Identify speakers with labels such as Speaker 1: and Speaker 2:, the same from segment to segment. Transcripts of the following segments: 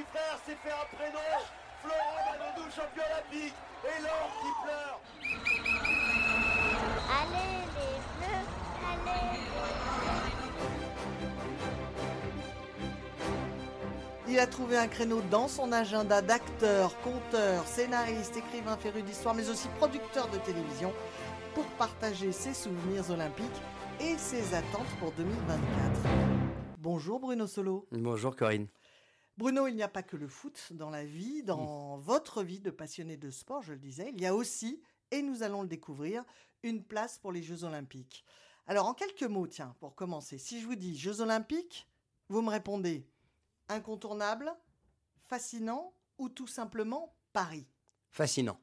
Speaker 1: Petit frère s'est fait un prénom Florent Manodou, champion olympique Et l'or qui pleure
Speaker 2: Allez les bleus, allez
Speaker 3: Il a trouvé un créneau dans son agenda d'acteur, conteur, scénariste, écrivain féru d'histoire, mais aussi producteur de télévision, pour partager ses souvenirs olympiques et ses attentes pour 2024. Bonjour Bruno Solo.
Speaker 4: Bonjour Corinne.
Speaker 3: Bruno, il n'y a pas que le foot dans la vie, dans votre vie de passionné de sport, je le disais, il y a aussi, et nous allons le découvrir, une place pour les Jeux olympiques. Alors en quelques mots, tiens, pour commencer, si je vous dis Jeux olympiques, vous me répondez incontournable, fascinant ou tout simplement Paris?
Speaker 4: Fascinant.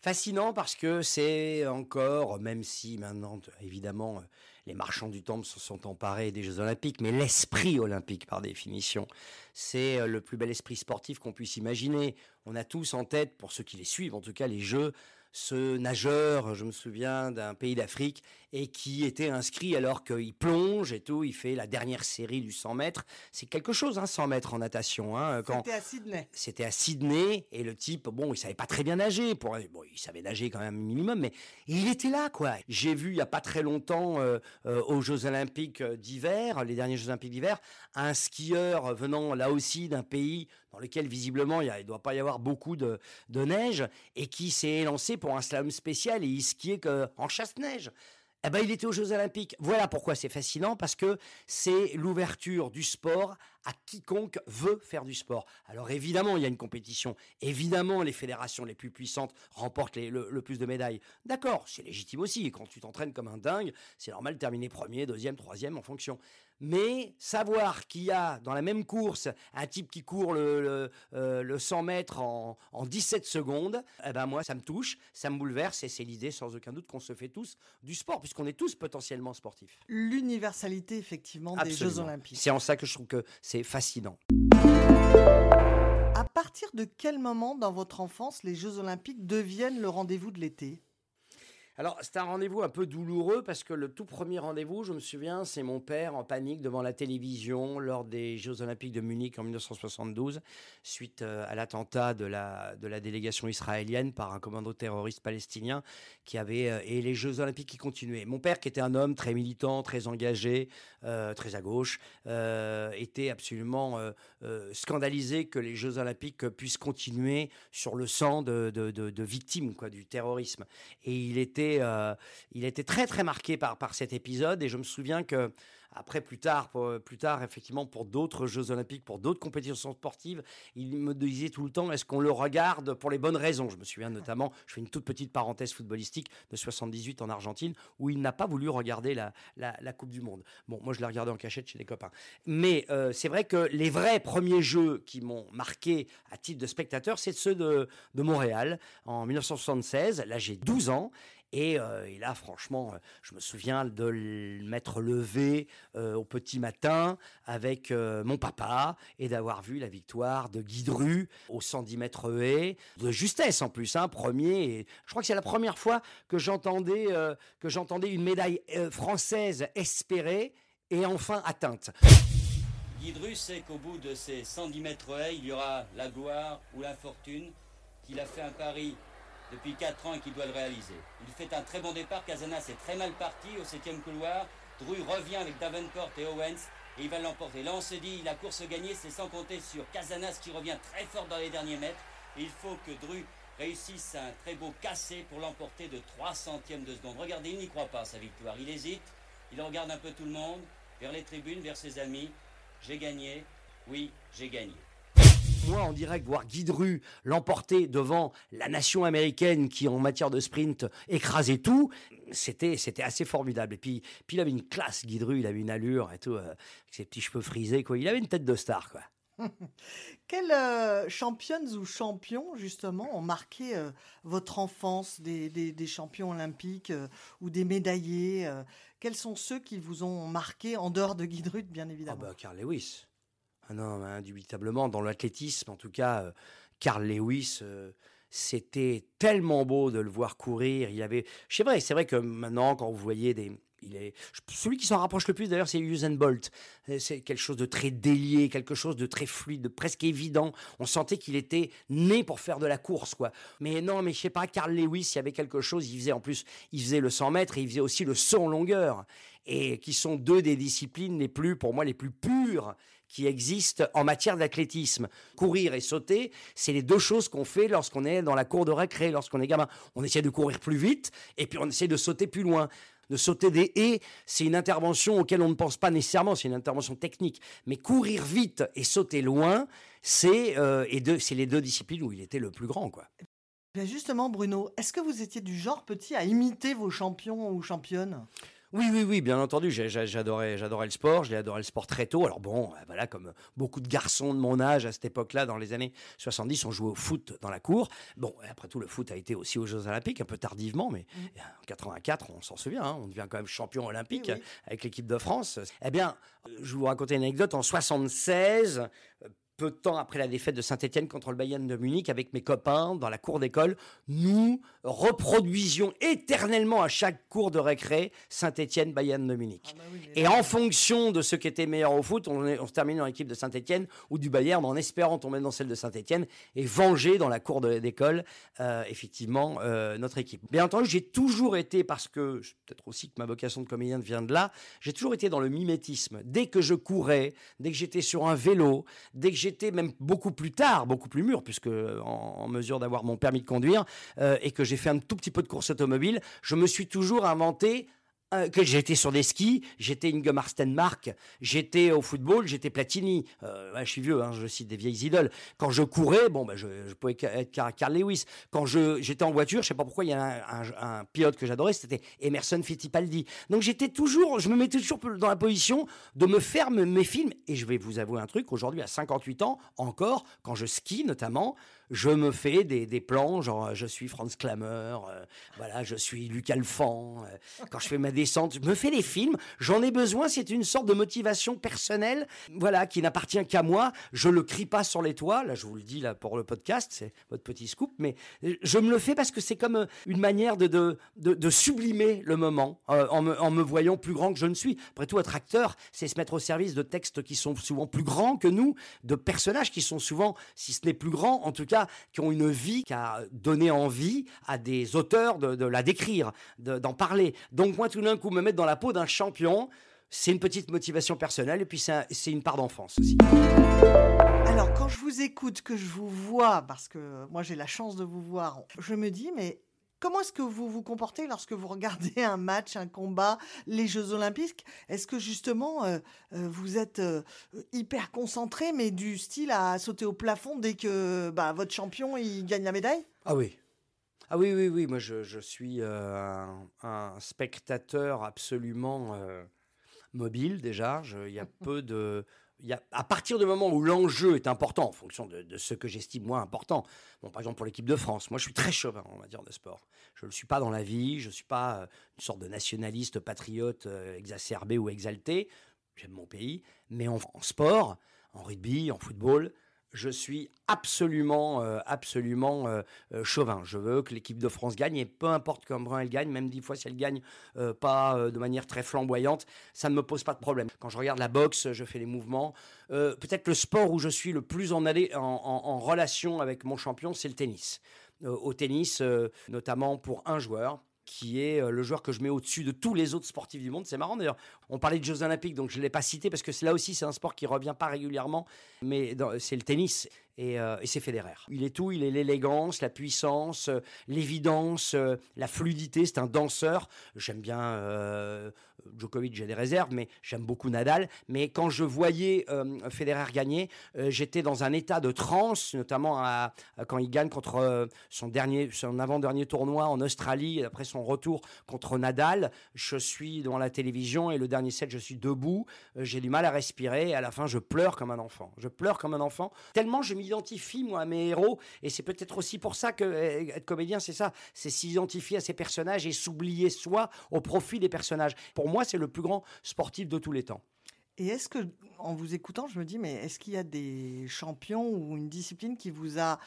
Speaker 4: Fascinant parce que c'est encore, même si maintenant, évidemment, euh, les marchands du temple se sont emparés des Jeux Olympiques, mais l'esprit olympique, par définition, c'est euh, le plus bel esprit sportif qu'on puisse imaginer. On a tous en tête, pour ceux qui les suivent, en tout cas les Jeux, ce nageur, je me souviens d'un pays d'Afrique, et qui était inscrit alors qu'il plonge et tout, il fait la dernière série du 100 mètres. C'est quelque chose, hein, 100 mètres en natation. Hein, quand,
Speaker 3: C'était à Sydney.
Speaker 4: C'était à Sydney et le type, bon, il savait pas très bien nager. Pour, bon, il savait nager quand même minimum, mais il était là, quoi. J'ai vu il y a pas très longtemps euh, euh, aux Jeux Olympiques euh, d'hiver, les derniers Jeux Olympiques d'hiver, un skieur venant là aussi d'un pays dans lequel visiblement il ne doit pas y avoir beaucoup de, de neige et qui s'est lancé pour un slalom spécial et il skiait en chasse-neige. Eh ben, il était aux Jeux Olympiques. Voilà pourquoi c'est fascinant, parce que c'est l'ouverture du sport à quiconque veut faire du sport. Alors évidemment, il y a une compétition. Évidemment, les fédérations les plus puissantes remportent le, le plus de médailles. D'accord, c'est légitime aussi. Quand tu t'entraînes comme un dingue, c'est normal de terminer premier, deuxième, troisième en fonction. Mais savoir qu'il y a dans la même course un type qui court le, le, euh, le 100 mètres en, en 17 secondes, eh ben moi ça me touche, ça me bouleverse et c'est l'idée sans aucun doute qu'on se fait tous du sport puisqu'on est tous potentiellement sportifs.
Speaker 3: L'universalité, effectivement, des Jeux olympiques.
Speaker 4: C'est en ça que je trouve que c'est fascinant.
Speaker 3: À partir de quel moment dans votre enfance les Jeux olympiques deviennent le rendez-vous de l'été?
Speaker 4: Alors, c'est un rendez-vous un peu douloureux parce que le tout premier rendez-vous, je me souviens, c'est mon père en panique devant la télévision lors des Jeux Olympiques de Munich en 1972, suite euh, à l'attentat de la, de la délégation israélienne par un commando terroriste palestinien qui avait. euh, et les Jeux Olympiques qui continuaient. Mon père, qui était un homme très militant, très engagé, euh, très à gauche, était absolument scandalisé que les Jeux Olympiques puissent continuer sur le sang de, de- de- de victimes quoi, du terrorisme. Et il était, euh, il était très très marqué par, par cet épisode. Et je me souviens que après, plus tard, pour- plus tard, effectivement, pour d'autres Jeux Olympiques, pour d'autres compétitions sportives, il me disait tout le temps est-ce qu'on le regarde pour les bonnes raisons? Je me souviens notamment, je fais une toute petite parenthèse footballistique de 78 en Argentine, où il n'a pas voulu regarder la, la, Coupe du Monde. Bon, moi, je l'ai regardé en cachette chez des copains. Mais euh, c'est vrai que les vrais premiers jeux qui m'ont marqué à titre de spectateur, c'est ceux de, de Montréal en 1976. Là, j'ai 12 ans. Et, euh, et là, franchement, euh, je me souviens de m'être levé euh, au petit matin avec mon papa et d'avoir vu la victoire de Guy Dru au 110 mètres haies, de justesse en plus, hein, premier. Je crois que c'est la première fois que j'entendais que j'entendais une médaille française espérée et enfin atteinte.
Speaker 5: Guy Dru sait qu'au bout de ces 110 mètres haies, il y aura la gloire ou l'infortune, qu'il a fait un pari depuis 4 ans qu'il doit le réaliser. Il fait un très bon départ, Casanas est très mal parti au 7 couloir, Dru revient avec Davenport et Owens et il va l'emporter. Là on se dit, la course gagnée, c'est sans compter sur Casanas qui revient très fort dans les derniers mètres. Il faut que Dru réussisse un très beau cassé pour l'emporter de 3 centièmes de seconde. Regardez, il n'y croit pas à sa victoire. Il hésite, il regarde un peu tout le monde, vers les tribunes, vers ses amis. J'ai gagné, oui, j'ai gagné.
Speaker 4: Moi en direct voir Guy Dru l'emporter devant la nation américaine qui en matière de sprint écrasait tout, c'était c'était assez formidable. Et puis puis il avait une classe Guy Dru, il avait une allure et tout, euh, avec ses petits cheveux frisés quoi. Il avait une tête de star quoi.
Speaker 3: Quelles euh, championnes ou champions, justement, ont marqué euh, votre enfance? Des, des- des champions olympiques euh, ou des médaillés Quels sont ceux qui vous ont marqué en dehors de Guy Drut, bien
Speaker 4: Ah
Speaker 3: évidemment?
Speaker 4: bah Carl Lewis. Ah non, indubitablement, dans l'athlétisme, en tout cas, euh, Carl Lewis, euh, c'était tellement beau de le voir courir. Il avait, c'est vrai, c'est vrai que maintenant, quand vous voyez des, il est, celui qui s'en rapproche le plus d'ailleurs, c'est Usain Bolt. Euh, C'est quelque chose de très délié, quelque chose de très fluide, de presque évident. On sentait qu'il était né pour faire de la course, quoi. Mais non, mais je sais pas, Carl Lewis, il y avait quelque chose. Il faisait en plus, il faisait le 100 mètres et il faisait aussi le saut en longueur, et qui sont deux des disciplines les plus, pour moi, les plus pures qui existent en matière d'athlétisme. Courir et sauter, c'est les deux choses qu'on fait lorsqu'on est dans la cour de récré, lorsqu'on est gamin. On essaie de courir plus vite et puis on essaie de sauter plus loin. De sauter des haies, c'est une intervention auquel on ne pense pas nécessairement, c'est une intervention technique. Mais courir vite et sauter loin, c'est euh, les deux disciplines où il était le plus grand. quoi.
Speaker 3: Bien justement, Bruno, est-ce que vous étiez du genre petit à imiter vos champions ou championnes
Speaker 4: Oui, oui, oui, bien entendu. J'adorais, j'adorais le sport. J'ai adoré le sport très tôt. Alors bon, euh, voilà, comme beaucoup de garçons de mon âge à cette époque-là, dans les années 70, on jouait au foot dans la cour. Bon, après tout, le foot a été aussi aux Jeux Olympiques, un peu tardivement, mais en 84, on s'en souvient, hein, on devient quand même champion olympique
Speaker 3: Oui,
Speaker 4: avec l'équipe de France. Eh bien, euh, je vais vous raconter une anecdote. En 76, euh, peu de temps après la défaite de Saint-Etienne contre le Bayern de Munich, avec mes copains dans la cour d'école, nous reproduisions éternellement à chaque cours de récré Saint-Etienne, Bayern de Munich. Et en fonction de ce qui était meilleur au foot, on, se termine dans l'équipe de Saint-Etienne ou du Bayern en espérant tomber dans celle de Saint-Etienne et venger dans la cour d'école, euh, effectivement, euh, notre équipe. Bien entendu, j'ai toujours été, parce que peut-être aussi que ma vocation de comédien vient de là, j'ai toujours été dans le mimétisme. Dès que je courais, dès que j'étais sur un vélo, dès que j'étais même beaucoup plus tard, beaucoup plus mûr, puisque en, mesure d'avoir mon permis de conduire, euh, et que j'ai fait un tout petit peu de course automobile, je me suis toujours inventé euh, que j'étais sur des skis, j'étais Ingemar Stenmark, j'étais au football, j'étais Platini. Euh, je suis vieux, hein, je cite des vieilles idoles. Quand je courais, bon, bah, je, pouvais être Car- Carl Lewis. Quand je, j'étais en voiture, je sais pas pourquoi, il y a un, pilote que j'adorais, c'était Emerson Fittipaldi. Donc j'étais toujours, je me mettais toujours dans la position de me faire me- mes films. Et je vais vous avouer un truc, aujourd'hui, à 58 ans, encore, quand je skie notamment, je me fais des, des plans, genre je suis Franz Klammer, euh, voilà, je suis Luc Alphand, euh, quand je fais ma descente, je me fais des films, j'en ai besoin, c'est une sorte de motivation personnelle, voilà, qui n'appartient qu'à moi, je le crie pas sur les toits, là je vous le dis là pour le podcast, c'est votre petit scoop, mais euh, je me le fais parce que c'est comme euh, une manière de, de, de, sublimer le moment, euh, en, me, en me voyant plus grand que je ne suis. Après tout, être acteur, c'est se mettre au service de textes qui sont souvent plus grands que nous, de personnages qui sont souvent, si ce n'est plus grands, en tout cas, qui ont une vie qui a donné envie à des auteurs de, la décrire, de- d'en parler. Donc moi, tout d'un coup, me mettre dans la peau d'un champion, c'est une petite motivation personnelle et puis c'est une part d'enfance aussi.
Speaker 3: Alors, quand je vous écoute, que je vous vois, parce que moi j'ai la chance de vous voir, je me dis, mais comment est-ce que vous vous comportez lorsque vous regardez un match, un combat, les Jeux Olympiques? Est-ce que justement euh, euh, vous êtes euh, hyper concentré, mais du style à sauter au plafond dès que bah, votre champion il gagne la médaille?
Speaker 4: Ah oui. Ah oui, oui, oui. Moi, je, je suis euh, un, un spectateur absolument mobile déjà. Il y a peu de. À partir du moment où l'enjeu est important, en fonction de, ce que j'estime moi important, bon, par exemple pour l'équipe de France, moi je suis très chauvin en matière de sport. Je ne le suis pas dans la vie, je ne suis pas euh, une sorte de nationaliste, patriote euh, exacerbé ou exalté. J'aime mon pays, mais en, en sport, en rugby, en football, je suis absolument, euh, absolument euh, euh, chauvin. Je veux que l'équipe de France gagne et peu importe comment elle gagne, même dix fois si elle gagne pas de manière très flamboyante, ça ne me pose pas de problème. Quand je regarde la boxe, je fais les mouvements. Peut-être le sport où je suis le plus en, allé- en, en- relation avec mon champion, c'est le tennis. Au tennis, notamment pour un joueur qui est le joueur que je mets au-dessus de tous les autres sportifs du monde. C'est marrant d'ailleurs. On parlait de Jeux Olympiques, donc je ne l'ai pas cité parce que là aussi, c'est un sport qui revient pas régulièrement, mais c'est le tennis. Et, euh, et c'est Federer. Il est tout, il est l'élégance, la puissance, euh, l'évidence, euh, la fluidité. C'est un danseur. J'aime bien Djokovic, j'ai des réserves, mais j'aime beaucoup Nadal. Mais quand je voyais Federer gagner, j'étais dans un état de transe, notamment quand il gagne contre son dernier, son avant-dernier tournoi en Australie, après son retour contre Nadal. Je suis devant la télévision et le dernier je suis debout. Euh, j'ai du mal à respirer. Et à la fin, je pleure comme un enfant. Je pleure comme un enfant. Tellement je m'identifie, moi, à mes héros. Et c'est peut-être aussi pour ça que euh, être comédien, c'est ça. C'est s'identifier à ses personnages et s'oublier soi au profit des personnages. Pour moi, c'est le plus grand sportif de tous les temps.
Speaker 3: Et est-ce que, en vous écoutant, je me dis, mais est-ce qu'il y a des champions ou une discipline qui vous a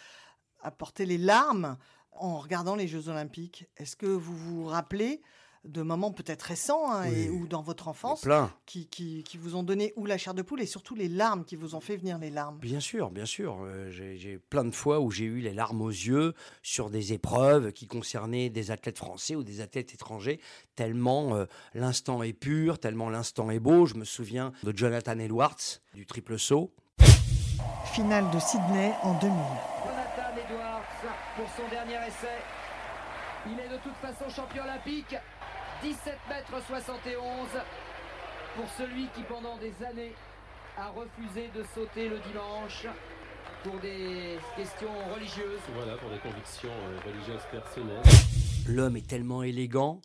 Speaker 3: apporté les larmes en regardant les Jeux Olympiques? Est-ce que vous vous rappelez de moments peut-être récents hein, et, ou dans votre enfance
Speaker 4: Plein.
Speaker 3: qui, qui, qui vous ont donné ou la chair de poule et surtout les larmes qui vous ont fait venir les larmes
Speaker 4: Bien sûr, bien sûr. Euh, j'ai j'ai plein de fois où j'ai eu les larmes aux yeux sur des épreuves qui concernaient des athlètes français ou des athlètes étrangers, tellement euh, l'instant est pur, tellement l'instant est beau. Je me souviens de Jonathan Edwards, du triple saut.
Speaker 3: Finale de Sydney en 2000.
Speaker 6: Jonathan Edwards pour son dernier essai. Il est de toute façon champion olympique. 17 mètres 71 pour celui qui pendant des années a refusé de sauter le dimanche pour des questions religieuses.
Speaker 7: Voilà, pour des convictions euh, religieuses personnelles.
Speaker 4: L'homme est tellement élégant,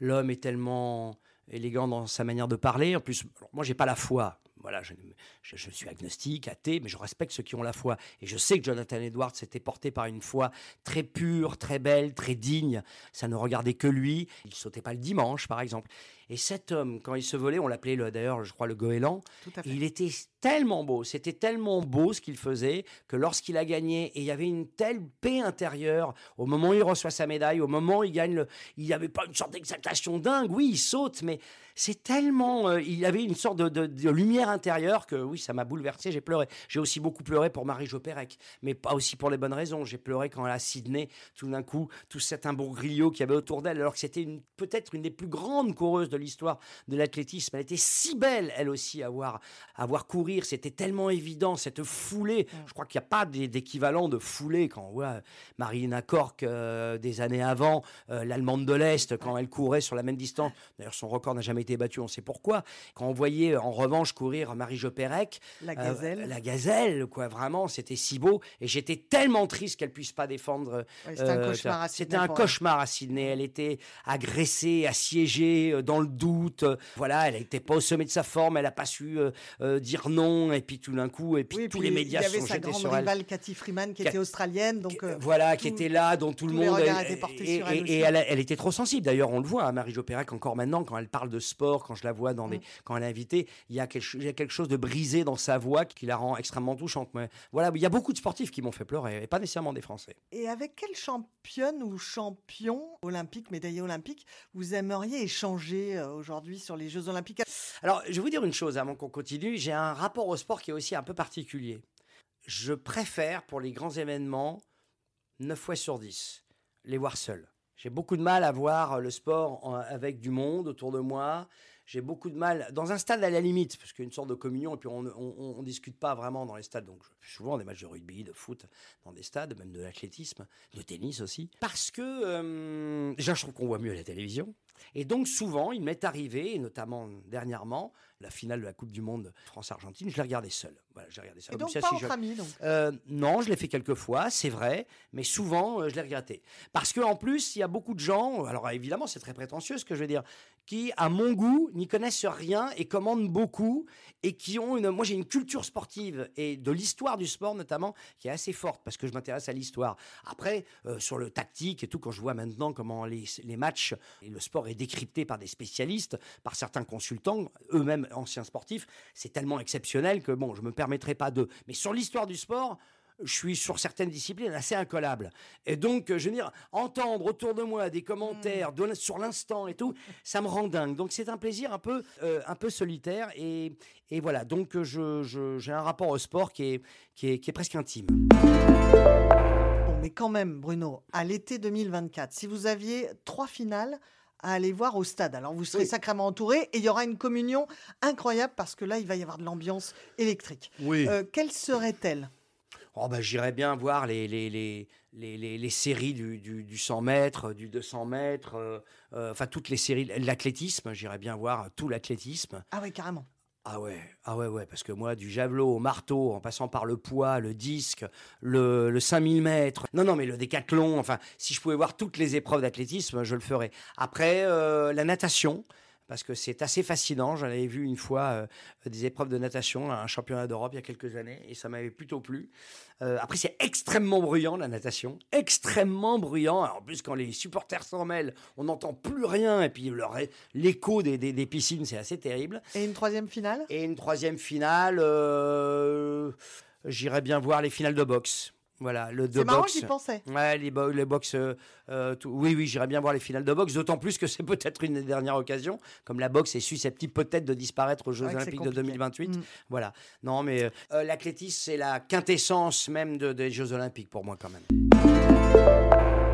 Speaker 4: l'homme est tellement élégant dans sa manière de parler. En plus, moi, j'ai pas la foi. Voilà, je, suis agnostique, athée, mais je respecte ceux qui ont la foi. Et je sais que Jonathan Edwards était porté par une foi très pure, très belle, très digne. Ça ne regardait que lui. Il sautait pas le dimanche, par exemple. Et cet homme, quand il se volait, on l'appelait le- d'ailleurs, je crois, le goéland.
Speaker 3: À.
Speaker 4: Il était tellement beau, c'était tellement beau ce qu'il faisait que lorsqu'il a gagné, et il y avait une telle paix intérieure au moment où il reçoit sa médaille, au moment où il gagne, le, il n'y avait pas une sorte d'exaltation dingue. Oui, il saute, mais c'est tellement, euh, il y avait une sorte de, de- de lumière intérieure que oui, ça m'a bouleversé. J'ai pleuré. J'ai aussi beaucoup pleuré pour Marie-Jo Pérec, mais pas aussi pour les bonnes raisons. J'ai pleuré quand elle a Sydney, tout d'un coup, tout cet imbroglio qu'il y avait autour d'elle, alors que c'était peut-être une des plus grandes coureuses de l'histoire de l'athlétisme. Elle était si belle, elle aussi, à voir, à voir courir. C'était tellement évident, cette foulée. Je crois qu'il n'y a pas d'é- d'équivalent de foulée quand on voit Marina Cork euh, des années avant, euh, l'Allemande de l'Est, quand elle courait sur la même distance. D'ailleurs, son record n'a jamais été battu, on sait pourquoi. Quand on voyait en revanche courir Marie-Jo Pérec,
Speaker 3: La
Speaker 4: euh,
Speaker 3: gazelle.
Speaker 4: la gazelle, quoi, vraiment, c'était si beau. Et j'étais tellement triste qu'elle puisse pas défendre.
Speaker 3: Ouais, c'était un
Speaker 4: euh,
Speaker 3: cauchemar à
Speaker 4: C'était
Speaker 3: Sydney
Speaker 4: un
Speaker 3: pour elle.
Speaker 4: cauchemar à Sydney. Elle était agressée, assiégée, dans le doute. Euh, Voilà, elle n'était pas au sommet de sa forme. Elle n'a pas su euh, euh, dire non. Et puis tout d'un coup, et puis
Speaker 3: Oui,
Speaker 4: tous
Speaker 3: puis
Speaker 4: les médias
Speaker 3: il y avait
Speaker 4: sont
Speaker 3: sa
Speaker 4: jetés
Speaker 3: grande
Speaker 4: sur elle.
Speaker 3: rivale Cathy Freeman qui
Speaker 4: Cat-
Speaker 3: était australienne, donc euh,
Speaker 4: voilà, qui était là, dont tout le monde. elle- et,
Speaker 3: sur elle
Speaker 4: et-
Speaker 3: aussi.
Speaker 4: et elle, elle était trop sensible. D'ailleurs, on le voit, hein, Marie-Jo Pérec, encore maintenant, quand elle parle de sport, quand je la vois dans des,
Speaker 3: Mm.
Speaker 4: quand elle est invitée, il y, a quelque, il y a quelque chose de brisé dans sa voix qui la rend extrêmement touchante. Mais voilà, il y a beaucoup de sportifs qui m'ont fait pleurer, et pas nécessairement des Français.
Speaker 3: Et avec quelle championne ou champion olympique, médaillé olympique, vous aimeriez échanger euh, aujourd'hui sur les Jeux olympiques
Speaker 4: Alors, je vais vous dire une chose avant qu'on continue. J'ai un rapport au sport qui est aussi un peu particulier. Je préfère, pour les grands événements, 9 fois sur 10, les voir seuls. J'ai beaucoup de mal à voir le sport avec du monde autour de moi. J'ai beaucoup de mal, dans un stade à la limite, parce qu'il y a une sorte de communion, et puis on ne discute pas vraiment dans les stades. Donc, souvent des matchs de rugby, de foot, dans des stades, même de l'athlétisme, de tennis aussi. Parce que, euh, déjà, je trouve qu'on voit mieux la télévision. Et donc, souvent, il m'est arrivé, et notamment dernièrement, la finale de la Coupe du Monde France-Argentine, je l'ai regardé seul. Voilà, je l'ai regardé seul.
Speaker 3: Et
Speaker 4: Comme
Speaker 3: donc pas
Speaker 4: si
Speaker 3: entre
Speaker 4: je-
Speaker 3: amis, donc.
Speaker 4: euh, non, je l'ai fait quelques fois, c'est vrai, mais souvent euh, je l'ai regretté. Parce que en plus, il y a beaucoup de gens, alors évidemment c'est très prétentieux ce que je veux dire, qui, à mon goût, n'y connaissent rien et commandent beaucoup et qui ont une. Moi j'ai une culture sportive et de l'histoire du sport notamment qui est assez forte parce que je m'intéresse à l'histoire. Après, euh, sur le tactique et tout, quand je vois maintenant comment les, les matchs et le sport est décrypté par des spécialistes, par certains consultants, eux-mêmes anciens sportifs, c'est tellement exceptionnel que bon, je me permettrai pas de. Mais sur l'histoire du sport, je suis sur certaines disciplines assez incollable. Et donc, je veux dire, entendre autour de moi des commentaires de l- sur l'instant et tout, ça me rend dingue. Donc, c'est un plaisir un peu, euh, un peu solitaire. Et, et voilà, donc je- je- j'ai un rapport au sport qui est, qui est, qui est presque intime.
Speaker 3: Bon, mais quand même, Bruno, à l'été 2024, si vous aviez trois finales à aller voir au stade, alors vous serez
Speaker 4: Oui.
Speaker 3: sacrément entouré et il y aura une communion incroyable parce que là, il va y avoir de l'ambiance électrique.
Speaker 4: Oui.
Speaker 3: Euh, quelle serait-elle?
Speaker 4: Oh bah, J'irais bien voir les, les, les, les, les- les séries du, du, du 100 mètres, du 200 mètres, euh, euh, enfin toutes les séries, l'athlétisme, j'irais bien voir tout l'athlétisme.
Speaker 3: Ah oui, carrément.
Speaker 4: Ah ouais, ah ouais, parce que moi, du javelot au marteau, en passant par le poids, le disque, le, le 5000 mètres, non, non, mais le décathlon, enfin, si je pouvais voir toutes les épreuves d'athlétisme, je le ferais. Après, euh, la natation, parce que c'est assez fascinant. J'en avais vu une fois euh, des épreuves de natation à un championnat d'Europe il y a quelques années, et ça m'avait plutôt plu. Euh, après, c'est extrêmement bruyant, la natation. Extrêmement bruyant. Alors, en plus, quand les supporters s'en mêlent, on n'entend plus rien. Et puis, l'écho des, des- des piscines, c'est assez terrible.
Speaker 3: Et une troisième finale?
Speaker 4: Et une troisième finale, euh, j'irais bien voir les finales de boxe. Voilà, le de
Speaker 3: C'est marrant, j'y pensais.
Speaker 4: Ouais, les, bo- les box. euh, euh, tout- oui, oui, j'irais bien voir les finales de boxe, d'autant plus que c'est peut-être une des dernières occasions, comme la boxe est susceptible peut-être de disparaître aux Jeux Olympiques de
Speaker 3: compliqué.
Speaker 4: 2028.
Speaker 3: Mm.
Speaker 4: Voilà. Non, mais euh, l'athlétisme, c'est la quintessence même de- des Jeux Olympiques pour moi, quand même.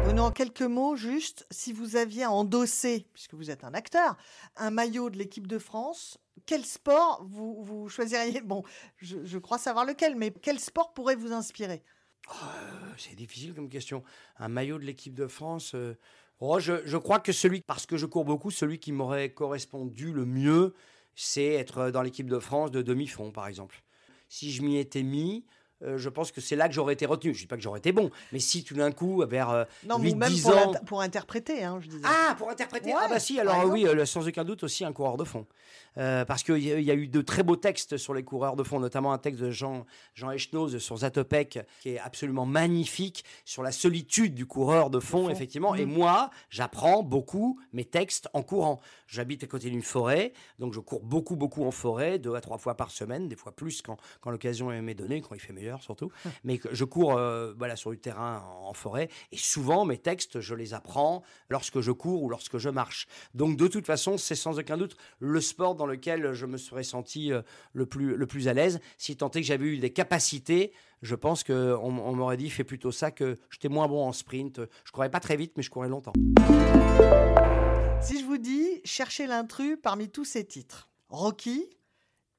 Speaker 3: Bruno, en quelques mots, juste, si vous aviez à endosser, puisque vous êtes un acteur, un maillot de l'équipe de France, quel sport vous, vous choisiriez? Bon, je, je crois savoir lequel, mais quel sport pourrait vous inspirer?
Speaker 4: Euh, C'est difficile comme question. Un maillot de l'équipe de France. euh, oh, je, je crois que celui, parce que je cours beaucoup, celui qui m'aurait correspondu le mieux, c'est être dans l'équipe de France de demi-fond, par exemple. Si je m'y étais mis, euh, je pense que c'est là que j'aurais été retenu. Je dis pas que j'aurais été bon, mais si tout d'un coup, vers euh,
Speaker 3: Non, mais
Speaker 4: 8,
Speaker 3: même
Speaker 4: 10
Speaker 3: pour,
Speaker 4: ans.
Speaker 3: pour interpréter, hein, je disais.
Speaker 4: Ah, pour interpréter? Ah bah si, alors
Speaker 3: exemple.
Speaker 4: oui, euh, sans aucun doute aussi un coureur de fond. Euh, parce qu'il y, a- il y a eu de très beaux textes sur les coureurs de fond, notamment un texte de Jean, Jean Echnoz sur Zatopek, qui est absolument magnifique, sur la solitude du coureur de fond,
Speaker 3: fond.
Speaker 4: effectivement. Et
Speaker 3: Mhm.
Speaker 4: moi, j'apprends beaucoup mes textes en courant. J'habite à côté d'une forêt, donc je cours beaucoup, beaucoup en forêt, deux à trois fois par semaine, des fois plus quand, quand l'occasion m'est donnée, quand il fait meilleur surtout. Mais je cours euh, voilà, sur du terrain en, en forêt, et souvent mes textes, je les apprends lorsque je cours ou lorsque je marche. Donc de toute façon, c'est sans aucun doute le sport dans lequel je me serais senti euh, le plus, le plus à l'aise. Si tant est que j'avais eu des capacités, je pense qu'on on, m'aurait dit fais plutôt ça que j'étais moins bon en sprint. Je courais pas très vite, mais je courais longtemps.
Speaker 3: Si je vous dis cherchez l'intrus parmi tous ces titres Rocky,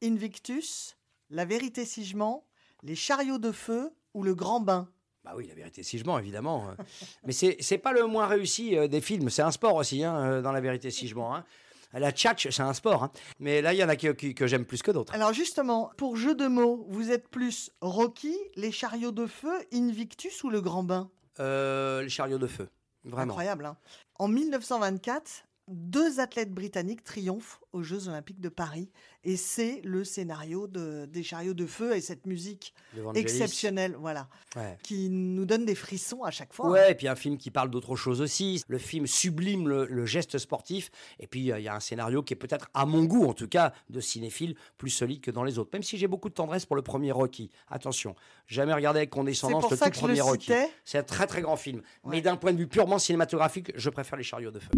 Speaker 3: Invictus, La vérité si je mens, Les chariots de feu ou Le grand bain
Speaker 4: Bah oui, la vérité, si je mens, évidemment. euh. Mais c'est c'est pas le moins réussi euh, des films. C'est un sport aussi, hein, euh, dans la vérité, si je mens. hein. La tchatch, c'est un sport. hein. Mais là, il y en a qui- qui- que j'aime plus que d'autres.
Speaker 3: Alors justement, pour jeu de mots, vous êtes plus Rocky, Les chariots de feu, Invictus ou Le grand bain?
Speaker 4: Euh, les chariots de feu. Vraiment.
Speaker 3: Incroyable. hein. en 1924, deux athlètes britanniques triomphent aux Jeux Olympiques de Paris. Et c'est le scénario de- des chariots de feu et cette musique exceptionnelle, voilà,
Speaker 4: Ouais.
Speaker 3: qui nous donne des frissons à chaque fois. hein.
Speaker 4: Ouais, et puis un film qui parle d'autre chose aussi. Le film sublime le, le geste sportif. Et puis, euh, il y a un scénario qui est peut-être, à mon goût en tout cas, de cinéphile, plus solide que dans les autres. Même si j'ai beaucoup de tendresse pour le premier Rocky. Attention, jamais regardé avec condescendance le tout premier
Speaker 3: le
Speaker 4: Rocky. C'est un très très grand film.
Speaker 3: Ouais.
Speaker 4: Mais d'un point de vue purement cinématographique, je préfère les chariots de feu.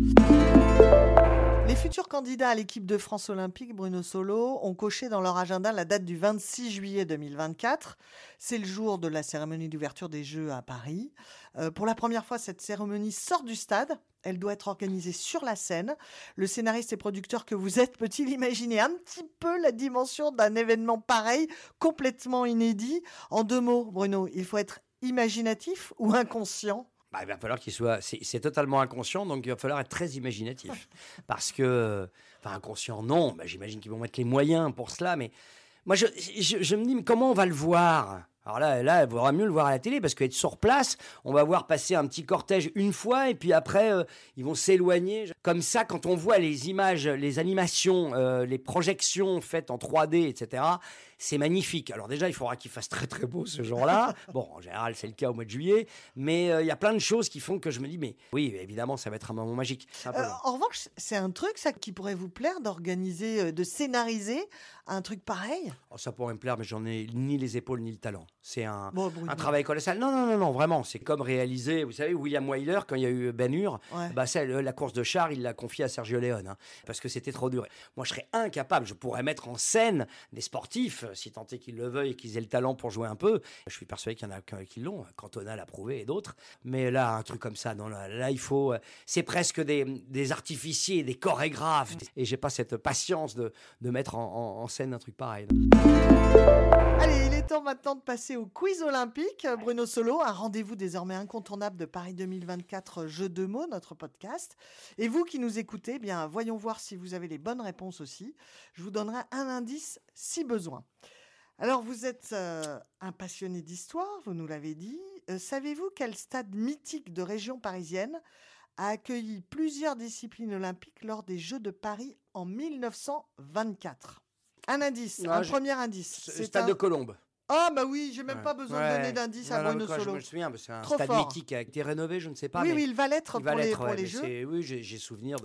Speaker 3: Les futurs candidats à l'équipe de France olympique, Bruno Solo, ont coché dans leur agenda la date du 26 juillet 2024. C'est le jour de la cérémonie d'ouverture des Jeux à Paris. Euh, pour la première fois, cette cérémonie sort du stade. Elle doit être organisée sur la scène. Le scénariste et producteur que vous êtes peut-il imaginer un petit peu la dimension d'un événement pareil, complètement inédit? En deux mots, Bruno, il faut être imaginatif ou inconscient?
Speaker 4: Bah, il va falloir qu'il soit. C'est totalement inconscient, donc il va falloir être très imaginatif. Parce que. Enfin, inconscient, non. Bah, J'imagine qu'ils vont mettre les moyens pour cela, mais. Moi, je, je, je me dis, mais comment on va le voir? Alors là, là, il vaudra mieux le voir à la télé parce qu'être sur place, on va voir passer un petit cortège une fois et puis après, euh, ils vont s'éloigner. Comme ça, quand on voit les images, les animations, euh, les projections faites en 3D, etc., c'est magnifique. Alors déjà, il faudra qu'il fasse très très beau ce jour-là. bon, en général, c'est le cas au mois de juillet, mais euh, il y a plein de choses qui font que je me dis, mais oui, évidemment, ça va être un moment magique.
Speaker 3: Euh, en revanche, c'est un truc, ça, qui pourrait vous plaire d'organiser, euh, de scénariser un truc pareil?
Speaker 4: Oh, ça pourrait me plaire, mais j'en ai ni les épaules ni le talent. C'est un,
Speaker 3: Bon, Bruno.
Speaker 4: un travail colossal. Non, non, non, non, vraiment. C'est comme réaliser, vous savez, William Wyler, quand il y a eu Ben Hur,
Speaker 3: Ouais.
Speaker 4: bah, ça, le- la course de char, il l'a confié à Sergio Leone, hein, parce que c'était trop dur. Moi, je serais incapable. Je pourrais mettre en scène des sportifs, euh, si tant est qu'ils le veuillent et qu'ils aient le talent pour jouer un peu. Je suis persuadé qu'il y en a qui- qui l'ont. Cantona l'a prouvé et d'autres. Mais là, un truc comme ça, non, là, là, il faut. euh, C'est presque des, des artificiers, des chorégraphes. Et j'ai pas cette patience de, de mettre en, en- en scène un truc pareil. non.
Speaker 3: Allez, il est temps maintenant de passer passer au quiz olympique. Bruno Solo, un rendez-vous désormais incontournable de Paris 2024 Jeux de mots, notre podcast. Et vous qui nous écoutez, eh bien, voyons voir si vous avez les bonnes réponses aussi. Je vous donnerai un indice si besoin. Alors, vous êtes euh, un passionné d'histoire, vous nous l'avez dit. Euh, Savez-vous quel stade mythique de région parisienne a accueilli plusieurs disciplines olympiques lors des Jeux de Paris en 1924 Un indice,
Speaker 4: Non,
Speaker 3: un
Speaker 4: je-
Speaker 3: premier indice.
Speaker 4: Stade
Speaker 3: un-
Speaker 4: de Colombe.
Speaker 3: Ah bah oui, j'ai même
Speaker 4: Ouais.
Speaker 3: pas besoin de
Speaker 4: Ouais.
Speaker 3: donner d'indice
Speaker 4: Ouais,
Speaker 3: à Bruno
Speaker 4: quoi, je
Speaker 3: Solo.
Speaker 4: me souviens, c'est un
Speaker 3: Trop
Speaker 4: stade
Speaker 3: fort.
Speaker 4: mythique qui a été rénové, je ne sais pas.
Speaker 3: oui,
Speaker 4: mais
Speaker 3: oui, il va l'être
Speaker 4: il va
Speaker 3: pour les,
Speaker 4: l'être,
Speaker 3: pour
Speaker 4: ouais,
Speaker 3: les Jeux.
Speaker 4: Oui, j'ai souvenir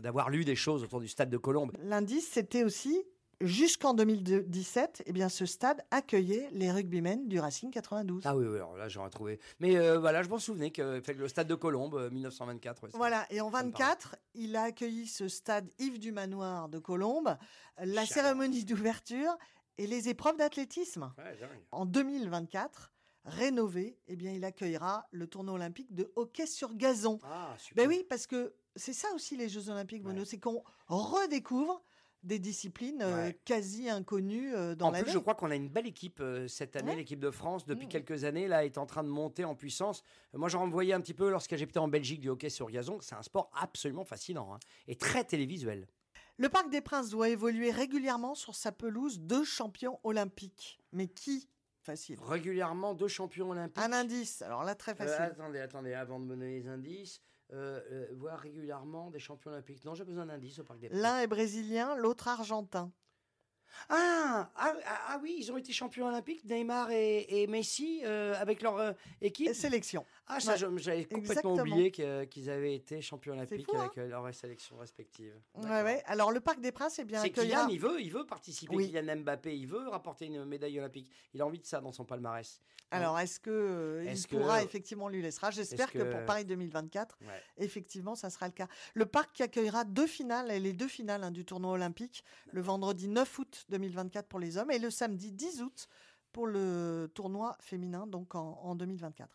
Speaker 4: d'avoir lu des choses autour du stade de Colombe.
Speaker 3: L'indice, c'était aussi jusqu'en 2017, eh bien, ce stade accueillait les rugbymen du Racing 92.
Speaker 4: Ah oui, oui, alors là j'aurais trouvé. Mais euh, voilà, je m'en souvenais que fait le stade de Colombe, euh, 1924. ouais, c'était-
Speaker 3: Voilà, et en
Speaker 4: ça me parle.
Speaker 3: 24, il a accueilli ce stade Yves du Manoir de Colombe, la
Speaker 4: Chaleur.
Speaker 3: cérémonie d'ouverture et les épreuves d'athlétisme.
Speaker 4: Ouais.
Speaker 3: En 2024, rénové, eh bien, il accueillera le tournoi olympique de hockey sur gazon.
Speaker 4: Ah, super.
Speaker 3: Ben oui, parce que c'est ça aussi les Jeux Olympiques, Bruno,
Speaker 4: Ouais.
Speaker 3: c'est qu'on redécouvre des disciplines euh, quasi inconnues euh, dans
Speaker 4: En plus, je crois qu'on a une belle équipe euh, cette année.
Speaker 3: Ouais.
Speaker 4: L'équipe de France, depuis
Speaker 3: Mm.
Speaker 4: quelques années, là, est en train de monter en puissance. Moi, j'en voyais un petit peu lorsque j'étais en Belgique du hockey sur gazon. C'est un sport absolument fascinant hein, et très télévisuel.
Speaker 3: Le Parc des Princes doit évoluer régulièrement sur sa pelouse deux champions olympiques. Mais qui Facile.
Speaker 4: Régulièrement, deux champions olympiques.
Speaker 3: Un indice, alors là, très
Speaker 4: Euh,
Speaker 3: facile.
Speaker 4: attendez, attendez, avant de me donner les indices. Euh, euh, voir régulièrement des champions olympiques. Non, j'ai besoin d'indices au Parc des Princes.
Speaker 3: L'un est brésilien, l'autre argentin.
Speaker 4: Ah, ah, ah, ah oui, ils ont été champions olympiques, Neymar et, et Messi, euh, avec leur euh, équipe.
Speaker 3: Sélection.
Speaker 4: Ah, ça,
Speaker 3: Ouais,
Speaker 4: je- j'avais complètement
Speaker 3: exactement.
Speaker 4: oublié que- qu'ils avaient été champions olympiques
Speaker 3: fou, hein
Speaker 4: avec euh, leurs sélections respectives.
Speaker 3: Ouais, ouais. Alors, le Parc des Princes, eh bien,
Speaker 4: C'est. Kylian, il veut, il veut participer.
Speaker 3: Oui.
Speaker 4: Kylian Mbappé, il veut rapporter une médaille olympique. Il a envie de ça dans son palmarès.
Speaker 3: Alors, est-ce que euh, il
Speaker 4: Est-ce que-
Speaker 3: pourra effectivement on lui laissera J'espère
Speaker 4: est-ce
Speaker 3: que... pour Paris 2024,
Speaker 4: Ouais.
Speaker 3: effectivement, ça sera le cas. Le parc qui accueillera deux finales, et les deux finales hein, du tournoi olympique, le vendredi 9 août 2024 pour les hommes et le samedi 10 août pour le tournoi féminin, donc en, en 2024.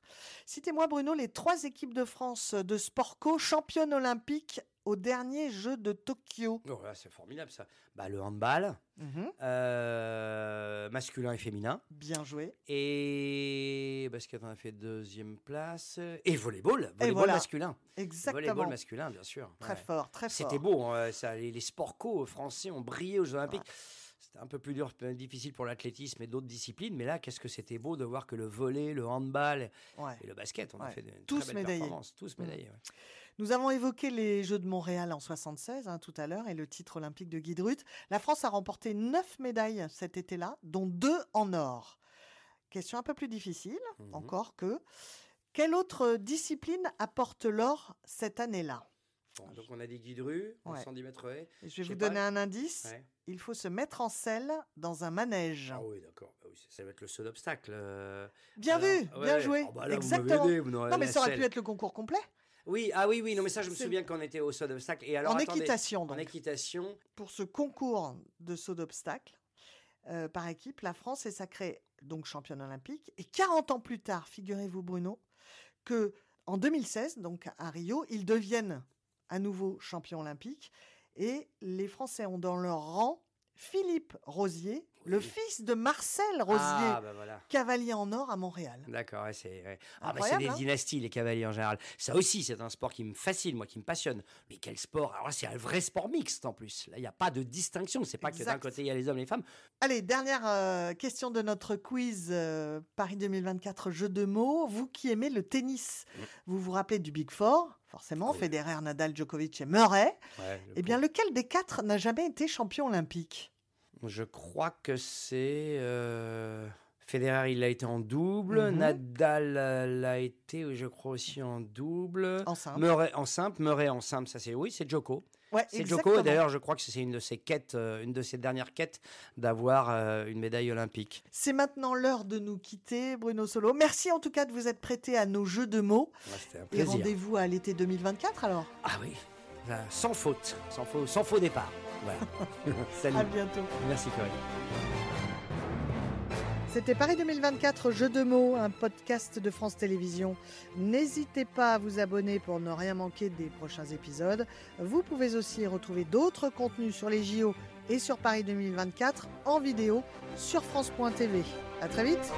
Speaker 3: Citez-moi, Bruno, les trois équipes de France de sport co championnes olympiques aux derniers Jeux de Tokyo.
Speaker 4: Oh, c'est formidable ça. Bah, le handball,
Speaker 3: Mhm.
Speaker 4: euh, masculin et féminin.
Speaker 3: Bien joué.
Speaker 4: Et basket, on a fait deuxième place. Et volleyball, volleyball
Speaker 3: voilà.
Speaker 4: masculin.
Speaker 3: Exactement.
Speaker 4: Volleyball masculin, bien sûr.
Speaker 3: Très
Speaker 4: Ouais.
Speaker 3: fort, très fort.
Speaker 4: C'était beau, hein, ça, les, les sports co français ont brillé aux Jeux Olympiques. C'était un peu plus dur, plus difficile pour l'athlétisme et d'autres disciplines, mais là, qu'est-ce que c'était beau de voir que le volley, le handball
Speaker 3: Ouais.
Speaker 4: et le basket, on a fait une
Speaker 3: Tous
Speaker 4: très belle
Speaker 3: médaillés.
Speaker 4: performance, tous
Speaker 3: Mm.
Speaker 4: médaillés. ouais.
Speaker 3: Nous avons évoqué les Jeux de Montréal en 76 hein, tout à l'heure et le titre olympique de Guy Drut. La France a remporté neuf médailles cet été-là, dont deux en or. Question un peu plus difficile,
Speaker 4: Mhm.
Speaker 3: encore que. Quelle autre discipline apporte l'or cette année-là?
Speaker 4: Bon, donc on a dit Guy Dru, en
Speaker 3: Ouais.
Speaker 4: 110 mètres haies.
Speaker 3: Je vais
Speaker 4: Je
Speaker 3: vous
Speaker 4: pas.
Speaker 3: donner un indice.
Speaker 4: Ouais.
Speaker 3: Il faut se mettre en selle dans un manège.
Speaker 4: Ah oui, d'accord. Bah oui, ça- va être le saut d'obstacle. euh.
Speaker 3: Bien
Speaker 4: Alors,
Speaker 3: vu, bien joué.
Speaker 4: Ah bah là, vous m'avez
Speaker 3: Exactement.
Speaker 4: aidé, vous n'aurez
Speaker 3: non, mais ça aurait
Speaker 4: selle.
Speaker 3: pu être le concours complet.
Speaker 4: Oui, ah oui, oui, non, mais ça, je me souviens qu'on était au saut d'obstacle. Et alors,
Speaker 3: en
Speaker 4: attendez,
Speaker 3: équitation,
Speaker 4: En
Speaker 3: donc.
Speaker 4: équitation,
Speaker 3: pour ce concours de saut d'obstacle euh, par équipe, la France est sacrée donc championne olympique. Et 40 ans plus tard, figurez-vous Bruno, que en 2016, donc à Rio, ils deviennent à nouveau champions olympiques. Et les Français ont dans leur rang Philippe Rosier, le fils de Marcel Rosier,
Speaker 4: Ah, bah voilà.
Speaker 3: cavalier en or à Montréal.
Speaker 4: D'accord, ouais, c'est ouais. Ah, bah, des
Speaker 3: hein
Speaker 4: dynasties, les cavaliers en général. Ça aussi, c'est un sport qui me fascine, moi, qui me passionne. Mais quel sport? Alors c'est un vrai sport mixte en plus. Là, il n'y a pas de distinction. C'est pas que d'un côté, il y a les hommes et les femmes.
Speaker 3: Allez, dernière euh, question de notre quiz euh, Paris 2024 jeu de mots. Vous qui aimez le tennis, vous vous rappelez du Big Four, forcément,
Speaker 4: Oui.
Speaker 3: Federer, Nadal, Djokovic et Murray.
Speaker 4: Ouais,
Speaker 3: Eh bien, lequel des quatre n'a jamais été champion olympique?
Speaker 4: Je crois que c'est. euh, Federer, il a été en double.
Speaker 3: Mhm.
Speaker 4: Nadal euh, l'a été, je crois, aussi en double.
Speaker 3: En simple.
Speaker 4: Murray en simple, Murray en simple, ça c'est oui, c'est Joko.
Speaker 3: Ouais,
Speaker 4: C'est. Joko et d'ailleurs je crois que c'est une de ses quêtes, euh, une de ses dernières quêtes d'avoir euh, une médaille olympique.
Speaker 3: C'est maintenant l'heure de nous quitter, Bruno Solo. Merci en tout cas de vous être prêté à nos jeux de mots.
Speaker 4: Ouais, C'était un
Speaker 3: Et
Speaker 4: plaisir.
Speaker 3: rendez-vous à l'été 2024 alors.
Speaker 4: Ah oui, Sans faute, sans faux, sans faux départ. Voilà. Salut.
Speaker 3: À bientôt.
Speaker 4: Merci Corinne.
Speaker 3: C'était Paris 2024 Jeux de mots, un podcast de France Télévisions. N'hésitez pas à vous abonner pour ne rien manquer des prochains épisodes. Vous pouvez aussi retrouver d'autres contenus sur les JO et sur Paris 2024 en vidéo sur France.tv. À très vite.